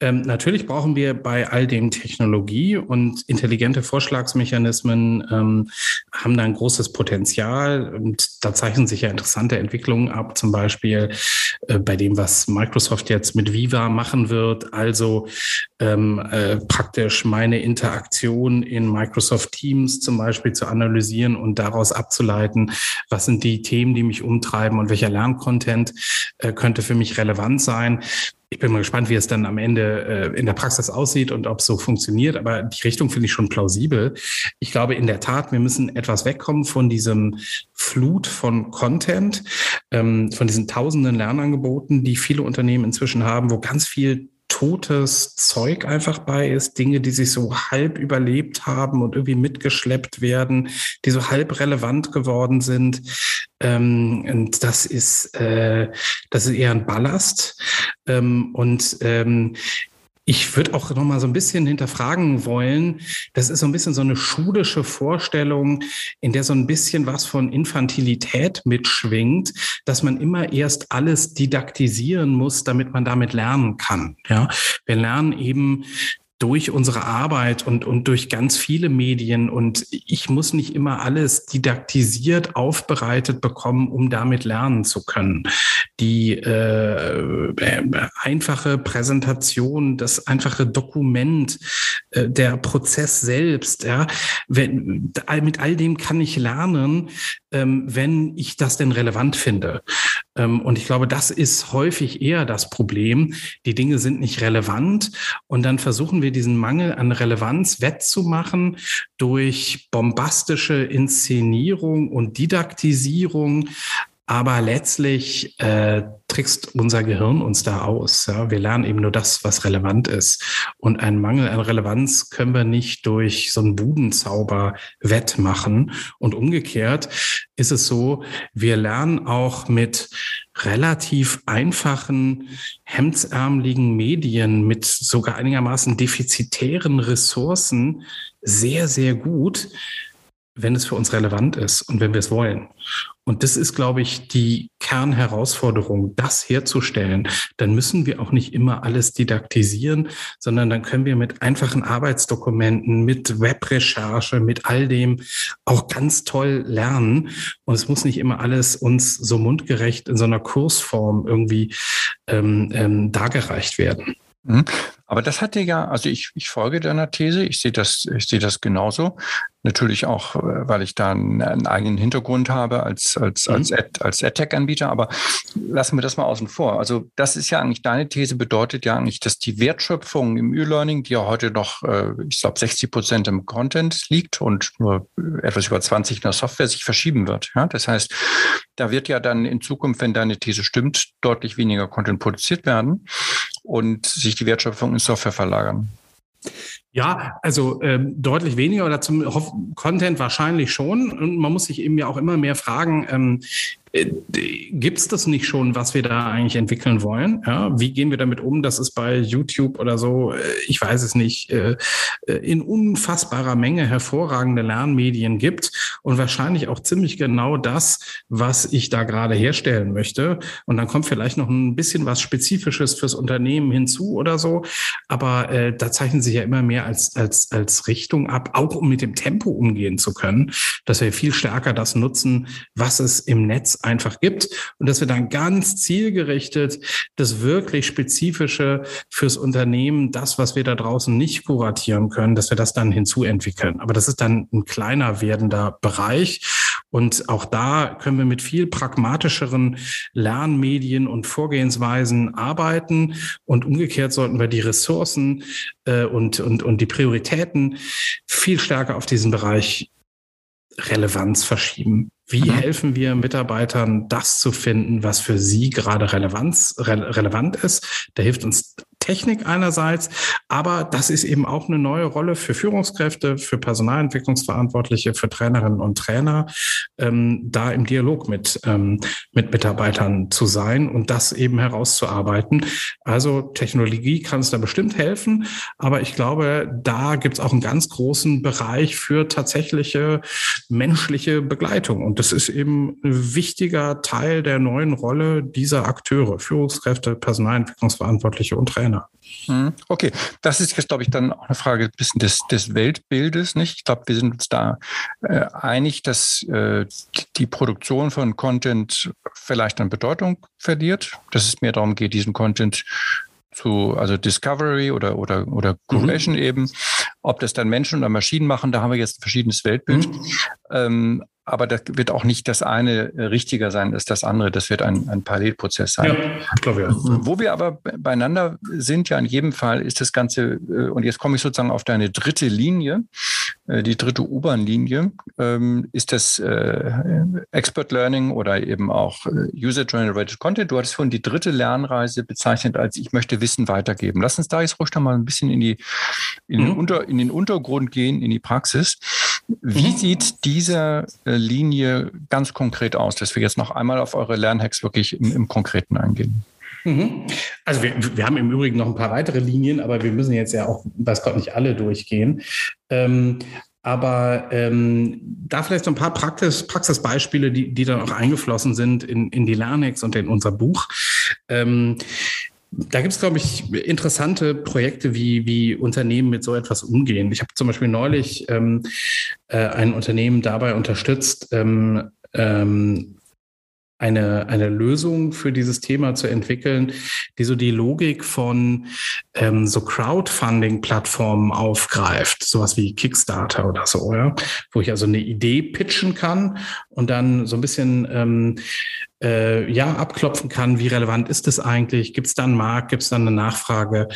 Ähm, natürlich brauchen wir bei all dem Technologie und intelligente Vorschlagsmechanismen ähm, haben da ein großes Potenzial und da zeichnen sich ja interessante Entwicklungen ab, zum Beispiel äh, bei dem, was Microsoft jetzt mit Viva machen wird, also ähm, äh, praktisch meine Interaktion in Microsoft Teams zum Beispiel zu analysieren und daraus abzuleiten, was sind die Themen, die mich umtreiben und welcher Lerncontent äh, könnte für mich relevant sein ich bin mal gespannt, wie es dann am Ende äh, in der Praxis aussieht und ob es so funktioniert. Aber die Richtung finde ich schon plausibel. Ich glaube in der Tat, wir müssen etwas wegkommen von diesem Flut von Content, ähm, von diesen tausenden Lernangeboten, die viele Unternehmen inzwischen haben, wo ganz viel totes Zeug einfach bei ist, Dinge, die sich so halb überlebt haben und irgendwie mitgeschleppt werden, die so halb relevant geworden sind. Ähm, und das ist, äh, das ist eher ein Ballast. Ähm, und ähm, ich würde auch noch mal so ein bisschen hinterfragen wollen. Das ist so ein bisschen so eine schulische Vorstellung, in der so ein bisschen was von Infantilität mitschwingt, dass man immer erst alles didaktisieren muss, damit man damit lernen kann. Ja, wir lernen eben durch unsere Arbeit und, und durch ganz viele Medien. Und ich muss nicht immer alles didaktisiert aufbereitet bekommen, um damit lernen zu können. Die äh, einfache Präsentation, das einfache Dokument, äh, der Prozess selbst, ja, wenn, mit all dem kann ich lernen, ähm, wenn ich das denn relevant finde. Ähm, und ich glaube, das ist häufig eher das Problem. Die Dinge sind nicht relevant und dann versuchen wir diesen Mangel an Relevanz wettzumachen durch bombastische Inszenierung und Didaktisierung. Aber letztlich äh, trickst unser Gehirn uns da aus. Ja? Wir lernen eben nur das, was relevant ist. Und einen Mangel an Relevanz können wir nicht durch so einen Budenzauber wettmachen. Und umgekehrt ist es so, wir lernen auch mit relativ einfachen, hemdsärmeligen Medien mit sogar einigermaßen defizitären Ressourcen sehr, sehr gut, wenn es für uns relevant ist und wenn wir es wollen. Und das ist, glaube ich, die Kernherausforderung, das herzustellen. Dann müssen wir auch nicht immer alles didaktisieren, sondern dann können wir mit einfachen Arbeitsdokumenten, mit Webrecherche, mit all dem auch ganz toll lernen. Und es muss nicht immer alles uns so mundgerecht in so einer Kursform irgendwie ähm, ähm, dargereicht werden. Mhm. Aber das hat dir ja, also ich, ich folge deiner These, ich sehe das, ich sehe das genauso. Natürlich auch, äh, weil ich da einen, einen eigenen Hintergrund habe als, als, mhm. als, Ad, als AdTech-Anbieter. Aber lassen wir das mal außen vor. Also das ist ja eigentlich, deine These bedeutet ja eigentlich, dass die Wertschöpfung im E-Learning, die ja heute noch, äh, ich glaube, 60 Prozent im Content liegt und nur etwas über 20 in der Software sich verschieben wird. Ja? Das heißt, da wird ja dann in Zukunft, wenn deine These stimmt, deutlich weniger Content produziert werden und sich die Wertschöpfung in Software verlagern. Ja, also ähm, deutlich weniger oder zum Content wahrscheinlich schon. Und man muss sich eben ja auch immer mehr fragen, ähm, äh, Gibt es das nicht schon, was wir da eigentlich entwickeln wollen? Ja, wie gehen wir damit um, dass es bei YouTube oder so, äh, ich weiß es nicht, äh, in unfassbarer Menge hervorragende Lernmedien gibt und wahrscheinlich auch ziemlich genau das, was ich da gerade herstellen möchte. Und dann kommt vielleicht noch ein bisschen was Spezifisches fürs Unternehmen hinzu oder so. Aber äh, da zeichnen sich ja immer mehr als, als, als Richtung ab, auch um mit dem Tempo umgehen zu können, dass wir viel stärker das nutzen, was es im Netz einfach gibt und dass wir dann ganz zielgerichtet das wirklich Spezifische fürs Unternehmen, das, was wir da draußen nicht kuratieren können, dass wir das dann hinzuentwickeln. Aber das ist dann ein kleiner werdender Bereich. Und auch da können wir mit viel pragmatischeren Lernmedien und Vorgehensweisen arbeiten. Und umgekehrt sollten wir die Ressourcen äh, und, und, und die Prioritäten viel stärker auf diesen Bereich Relevanz verschieben. Wie mhm. helfen wir Mitarbeitern, das zu finden, was für sie gerade Relevanz, re relevant ist? Da hilft uns Technik einerseits, aber das ist eben auch eine neue Rolle für Führungskräfte, für Personalentwicklungsverantwortliche, für Trainerinnen und Trainer, ähm, da im Dialog mit, ähm, mit Mitarbeitern zu sein und das eben herauszuarbeiten. Also Technologie kann es da bestimmt helfen, aber ich glaube, da gibt es auch einen ganz großen Bereich für tatsächliche menschliche Begleitung. Und das ist eben ein wichtiger Teil der neuen Rolle dieser Akteure, Führungskräfte, Personalentwicklungsverantwortliche und Trainer. China. Hm, okay, das ist jetzt, glaube ich, dann auch eine Frage ein bisschen des, des Weltbildes. Nicht? Ich glaube, wir sind uns da äh, einig, dass äh, die Produktion von Content vielleicht an Bedeutung verliert, dass es mehr darum geht, diesen Content zu, also Discovery oder, oder, oder Curation mhm. eben. Ob das dann Menschen oder Maschinen machen, da haben wir jetzt ein verschiedenes Weltbild. Mhm. Ähm, aber das wird auch nicht das eine äh, richtiger sein als das andere. Das wird ein, ein Parallelprozess sein. Ja, glaube ich. Wo wir aber beieinander sind, ja in jedem Fall, ist das Ganze, äh, und jetzt komme ich sozusagen auf deine dritte Linie, äh, die dritte U-Bahn-Linie, ähm, ist das Expert Learning oder eben auch User-Generated Content. Du hattest vorhin die dritte Lernreise bezeichnet als ich möchte Wissen weitergeben. Lass uns da jetzt ruhig mal ein bisschen in, die, in, mhm. den, Unter, in den Untergrund gehen, in die Praxis. Wie mhm. sieht diese äh, Linie ganz konkret aus, dass wir jetzt noch einmal auf eure Lernhacks wirklich im, im Konkreten eingehen? Mhm. Also wir, wir haben im Übrigen noch ein paar weitere Linien, aber wir müssen jetzt ja auch, weiß Gott, nicht alle durchgehen. Ähm, aber ähm, da vielleicht so ein paar Praxis, Praxisbeispiele, die, die dann auch eingeflossen sind in, in die Lernex und in unser Buch. Ähm, da gibt es, glaube ich, interessante Projekte, wie, wie Unternehmen mit so etwas umgehen. Ich habe zum Beispiel neulich ähm, äh, ein Unternehmen dabei unterstützt, ähm, ähm, eine, eine Lösung für dieses Thema zu entwickeln, die so die Logik von ähm, so Crowdfunding-Plattformen aufgreift, sowas wie Kickstarter oder so, ja? wo ich also eine Idee pitchen kann und dann so ein bisschen ähm, äh, ja abklopfen kann, wie relevant ist es eigentlich? Gibt es da einen Markt? Gibt es da eine Nachfrage?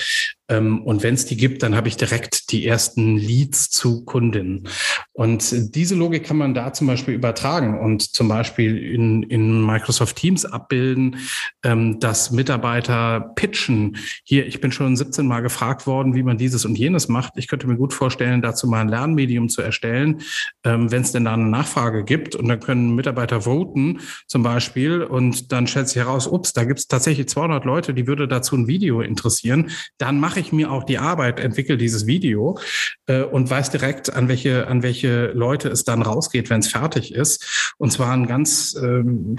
Ähm, und wenn es die gibt, dann habe ich direkt die ersten Leads zu Kundinnen. Und diese Logik kann man da zum Beispiel übertragen und zum Beispiel in, in Microsoft Teams abbilden, ähm, dass Mitarbeiter pitchen. Hier, ich bin schon 17 Mal gefragt worden, wie man dieses und jenes macht. Ich könnte mir gut vorstellen, dazu mal ein Lernmedium zu erstellen, ähm, wenn es denn da eine Nachfrage gibt. Und dann können Mitarbeiter voten zum Beispiel und dann stellt sich heraus, ups, da gibt es tatsächlich 200 Leute, die würde dazu ein Video interessieren. Dann mache ich mir auch die Arbeit, entwickle dieses Video äh, und weiß direkt, an welche, an welche Leute es dann rausgeht, wenn es fertig ist. Und zwar ein ganz ähm,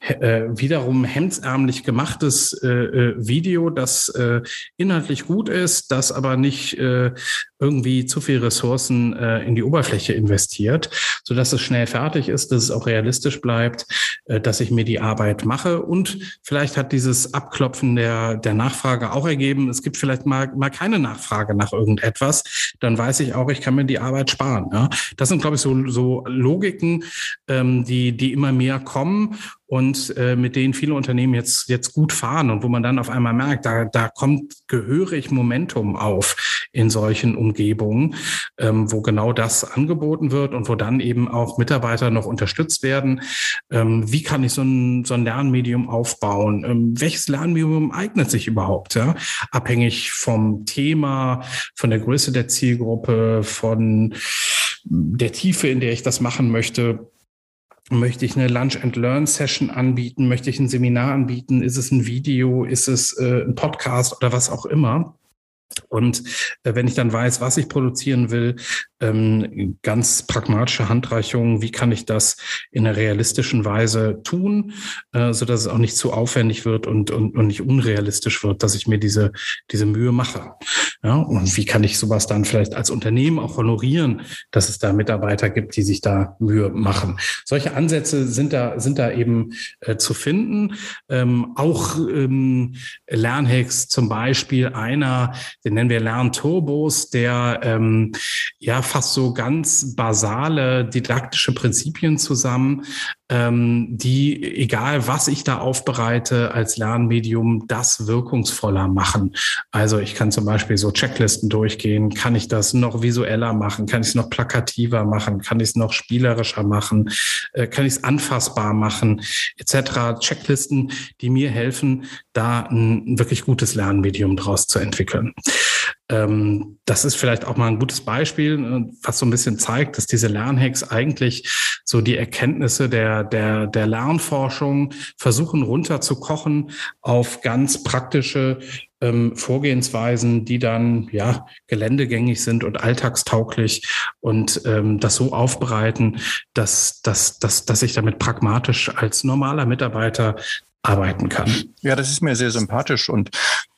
äh, wiederum hemdsärmlich gemachtes äh, äh, Video, das äh, inhaltlich gut ist, das aber nicht äh, irgendwie zu viel Ressourcen äh, in die Oberfläche investiert, so dass es schnell fertig ist, dass es auch realistisch bleibt, äh, dass ich mir die Arbeit mache und vielleicht hat dieses Abklopfen der der Nachfrage auch ergeben, es gibt vielleicht mal mal keine Nachfrage nach irgendetwas, dann weiß ich auch, ich kann mir die Arbeit sparen. Ja? Das sind glaube ich so so Logiken, ähm, die die immer mehr kommen und äh, mit denen viele Unternehmen jetzt, jetzt gut fahren und wo man dann auf einmal merkt, da, da kommt gehörig Momentum auf in solchen Umgebungen, ähm, wo genau das angeboten wird und wo dann eben auch Mitarbeiter noch unterstützt werden. Ähm, wie kann ich so ein, so ein Lernmedium aufbauen? Ähm, welches Lernmedium eignet sich überhaupt? Ja? Abhängig vom Thema, von der Größe der Zielgruppe, von der Tiefe, in der ich das machen möchte. Möchte ich eine Lunch and Learn Session anbieten? Möchte ich ein Seminar anbieten? Ist es ein Video? Ist es äh, ein Podcast oder was auch immer? Und äh, wenn ich dann weiß, was ich produzieren will, ähm, ganz pragmatische Handreichungen, wie kann ich das in einer realistischen Weise tun, äh, so dass es auch nicht zu aufwendig wird und, und, und nicht unrealistisch wird, dass ich mir diese, diese Mühe mache. Ja, und wie kann ich sowas dann vielleicht als Unternehmen auch honorieren, dass es da Mitarbeiter gibt, die sich da Mühe machen. Solche Ansätze sind da, sind da eben äh, zu finden. Ähm, auch ähm, Lernhacks zum Beispiel einer, den nennen wir Lernturbos, der ähm, ja fast so ganz basale didaktische Prinzipien zusammen, ähm, die, egal was ich da aufbereite als Lernmedium, das wirkungsvoller machen. Also ich kann zum Beispiel so Checklisten durchgehen, kann ich das noch visueller machen, kann ich es noch plakativer machen, kann ich es noch spielerischer machen, äh, kann ich es anfassbar machen, etc. Checklisten, die mir helfen, da ein wirklich gutes Lernmedium draus zu entwickeln. Ähm, das ist vielleicht auch mal ein gutes Beispiel, äh, was so ein bisschen zeigt, dass diese Lernhacks eigentlich so die Erkenntnisse der, der, der Lernforschung versuchen runterzukochen auf ganz praktische ähm, Vorgehensweisen, die dann ja geländegängig sind und alltagstauglich und ähm, das so aufbereiten, dass, dass, dass, dass ich damit pragmatisch als normaler Mitarbeiter arbeiten kann. Ja, das ist mir sehr sympathisch und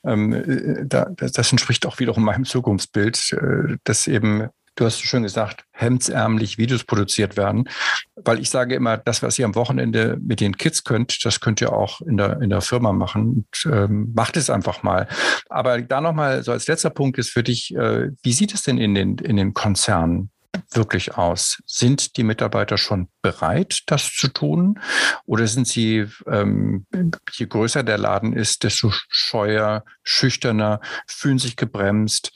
ähm, äh, da, das entspricht auch wiederum meinem Zukunftsbild, äh, dass eben du hast schon gesagt, hemdsärmlich Videos produziert werden. Weil ich sage immer, das, was ihr am Wochenende mit den Kids könnt, das könnt ihr auch in der, in der Firma machen. Und, ähm, macht es einfach mal. Aber da nochmal so als letzter Punkt ist für dich, äh, wie sieht es denn in den, in den Konzernen wirklich aus? Sind die Mitarbeiter schon bereit, das zu tun? Oder sind sie, ähm, je größer der Laden ist, desto scheuer, schüchterner, fühlen sich gebremst?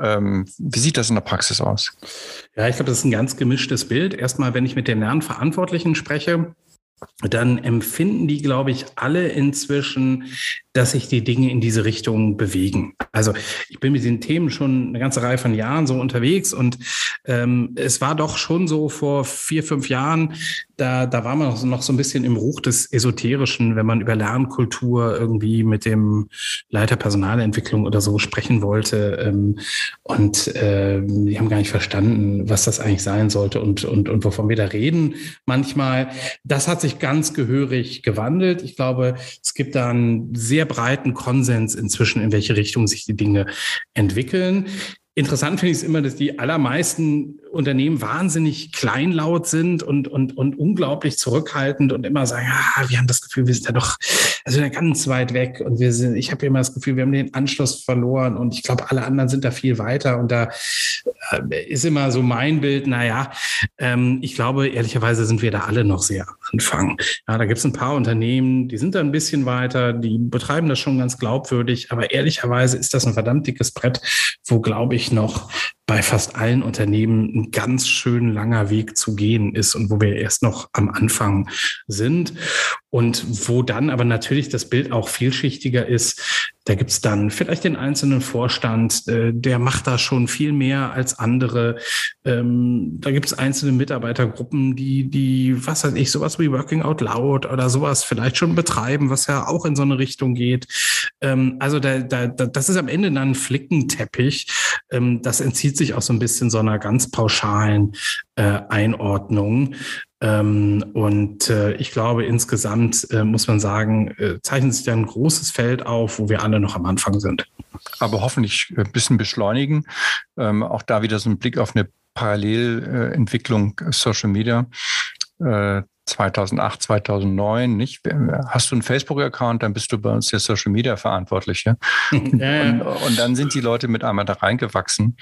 Ähm, wie sieht das in der Praxis aus? Ja, ich glaube, das ist ein ganz gemischtes Bild. Erstmal, wenn ich mit den Lernverantwortlichen spreche, dann empfinden die, glaube ich, alle inzwischen, dass sich die Dinge in diese Richtung bewegen. Also ich bin mit den Themen schon eine ganze Reihe von Jahren so unterwegs und ähm, es war doch schon so vor vier, fünf Jahren, da, da war man noch so ein bisschen im Ruch des Esoterischen, wenn man über Lernkultur irgendwie mit dem Leiter Personalentwicklung oder so sprechen wollte. Ähm, und äh, die haben gar nicht verstanden, was das eigentlich sein sollte und, und, und wovon wir da reden manchmal. Das hat sich ganz gehörig gewandelt. Ich glaube, es gibt da einen sehr breiten Konsens inzwischen, in welche Richtung sich die Dinge entwickeln. Interessant finde ich es immer, dass die allermeisten Unternehmen wahnsinnig kleinlaut sind und, und, und unglaublich zurückhaltend und immer sagen, ah, wir haben das Gefühl, wir sind ja doch also ganz weit weg und wir sind, ich habe immer das Gefühl, wir haben den Anschluss verloren und ich glaube, alle anderen sind da viel weiter und da äh, ist immer so mein Bild, naja, ähm, ich glaube, ehrlicherweise sind wir da alle noch sehr am Anfang. Ja, da gibt es ein paar Unternehmen, die sind da ein bisschen weiter, die betreiben das schon ganz glaubwürdig, aber ehrlicherweise ist das ein verdammt dickes Brett, wo, glaube ich, noch bei fast allen Unternehmen ein ganz schön langer Weg zu gehen ist und wo wir erst noch am Anfang sind und wo dann aber natürlich das Bild auch vielschichtiger ist. Da gibt es dann vielleicht den einzelnen Vorstand, äh, der macht da schon viel mehr als andere. Ähm, da gibt es einzelne Mitarbeitergruppen, die, die, was weiß ich, sowas wie Working Out Loud oder sowas vielleicht schon betreiben, was ja auch in so eine Richtung geht. Ähm, also da, da, das ist am Ende dann ein Flickenteppich. Ähm, das entzieht sich auch so ein bisschen so einer ganz pauschalen äh, Einordnung. Ähm, und äh, ich glaube, insgesamt äh, muss man sagen, äh, zeichnet sich da ein großes Feld auf, wo wir alle noch am Anfang sind. Aber hoffentlich ein bisschen beschleunigen. Ähm, auch da wieder so ein Blick auf eine Parallelentwicklung Social Media. 2008, 2009, nicht? Hast du einen Facebook-Account, dann bist du bei uns der Social Media Verantwortliche. Ja, ja. Und, und, dann sind die Leute mit einmal da reingewachsen.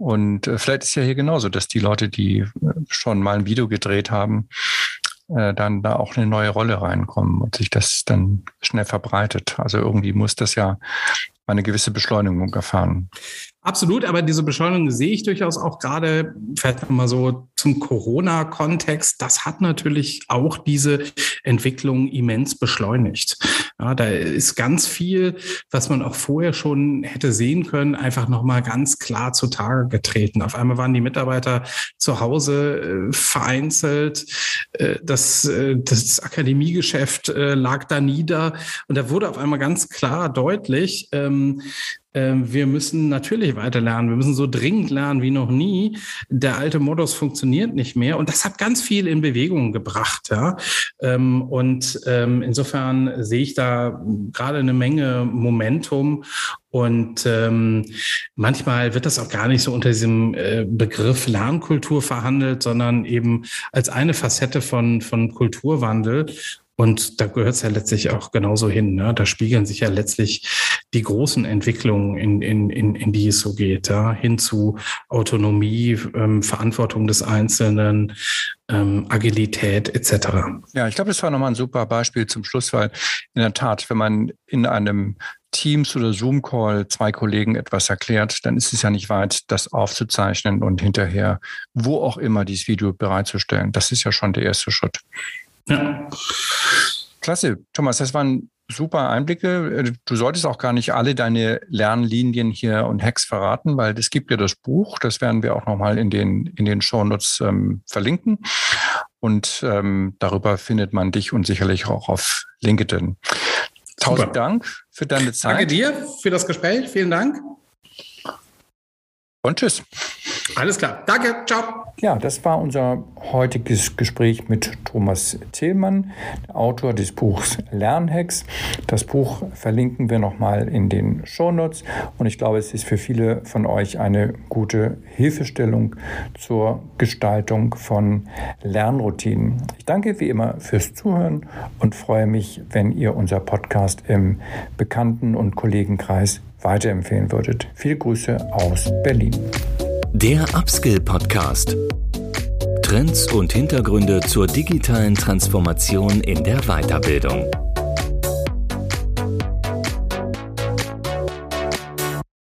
Und äh, vielleicht ist ja hier genauso, dass die Leute, die äh, schon mal ein Video gedreht haben, äh, dann da auch eine neue Rolle reinkommen und sich das dann schnell verbreitet. Also irgendwie muss das ja eine gewisse Beschleunigung erfahren. Absolut, aber diese Beschleunigung sehe ich durchaus auch gerade, vielleicht mal so zum Corona-Kontext. Das hat natürlich auch diese Entwicklung immens beschleunigt. Ja, da ist ganz viel, was man auch vorher schon hätte sehen können, einfach nochmal ganz klar zutage getreten. Auf einmal waren die Mitarbeiter zu Hause äh, vereinzelt. Äh, das, äh, das Akademiegeschäft äh, lag da nieder. Und da wurde auf einmal ganz klar deutlich, ähm, wir müssen natürlich weiter lernen. Wir müssen so dringend lernen wie noch nie. Der alte Modus funktioniert nicht mehr. Und das hat ganz viel in Bewegung gebracht. Ja? Ähm, und ähm, insofern sehe ich da gerade eine Menge Momentum. Und ähm, manchmal wird das auch gar nicht so unter diesem äh, Begriff Lernkultur verhandelt, sondern eben als eine Facette von, von Kulturwandel. Und da gehört es ja letztlich auch genauso hin. Ne? Da spiegeln sich ja letztlich die großen Entwicklungen, in, in, in, in die es so geht, ja? hin zu Autonomie, ähm, Verantwortung des Einzelnen, ähm, Agilität etc. Ja, ich glaube, das war nochmal ein super Beispiel zum Schluss, weil in der Tat, wenn man in einem Teams oder Zoom-Call zwei Kollegen etwas erklärt, dann ist es ja nicht weit, das aufzuzeichnen und hinterher wo auch immer dieses Video bereitzustellen. Das ist ja schon der erste Schritt. Ja. Klasse, Thomas, das waren super Einblicke. Du solltest auch gar nicht alle deine Lernlinien hier und Hacks verraten, weil es gibt ja das Buch, das werden wir auch nochmal in den, in den Shownotes ähm, verlinken. Und ähm, darüber findet man dich und sicherlich auch auf LinkedIn. Tausend. Dank für deine Zeit. Danke dir für das Gespräch. Vielen Dank. Und tschüss. Alles klar. Danke. Ciao. Ja, das war unser heutiges Gespräch mit Thomas Thielmann, Autor des Buchs Lernhacks. Das Buch verlinken wir nochmal in den Shownotes und ich glaube, es ist für viele von euch eine gute Hilfestellung zur Gestaltung von Lernroutinen. Ich danke wie immer fürs Zuhören und freue mich, wenn ihr unser Podcast im Bekannten- und Kollegenkreis weiterempfehlen würdet. Viele Grüße aus Berlin. Der Upskill Podcast. Trends und Hintergründe zur digitalen Transformation in der Weiterbildung.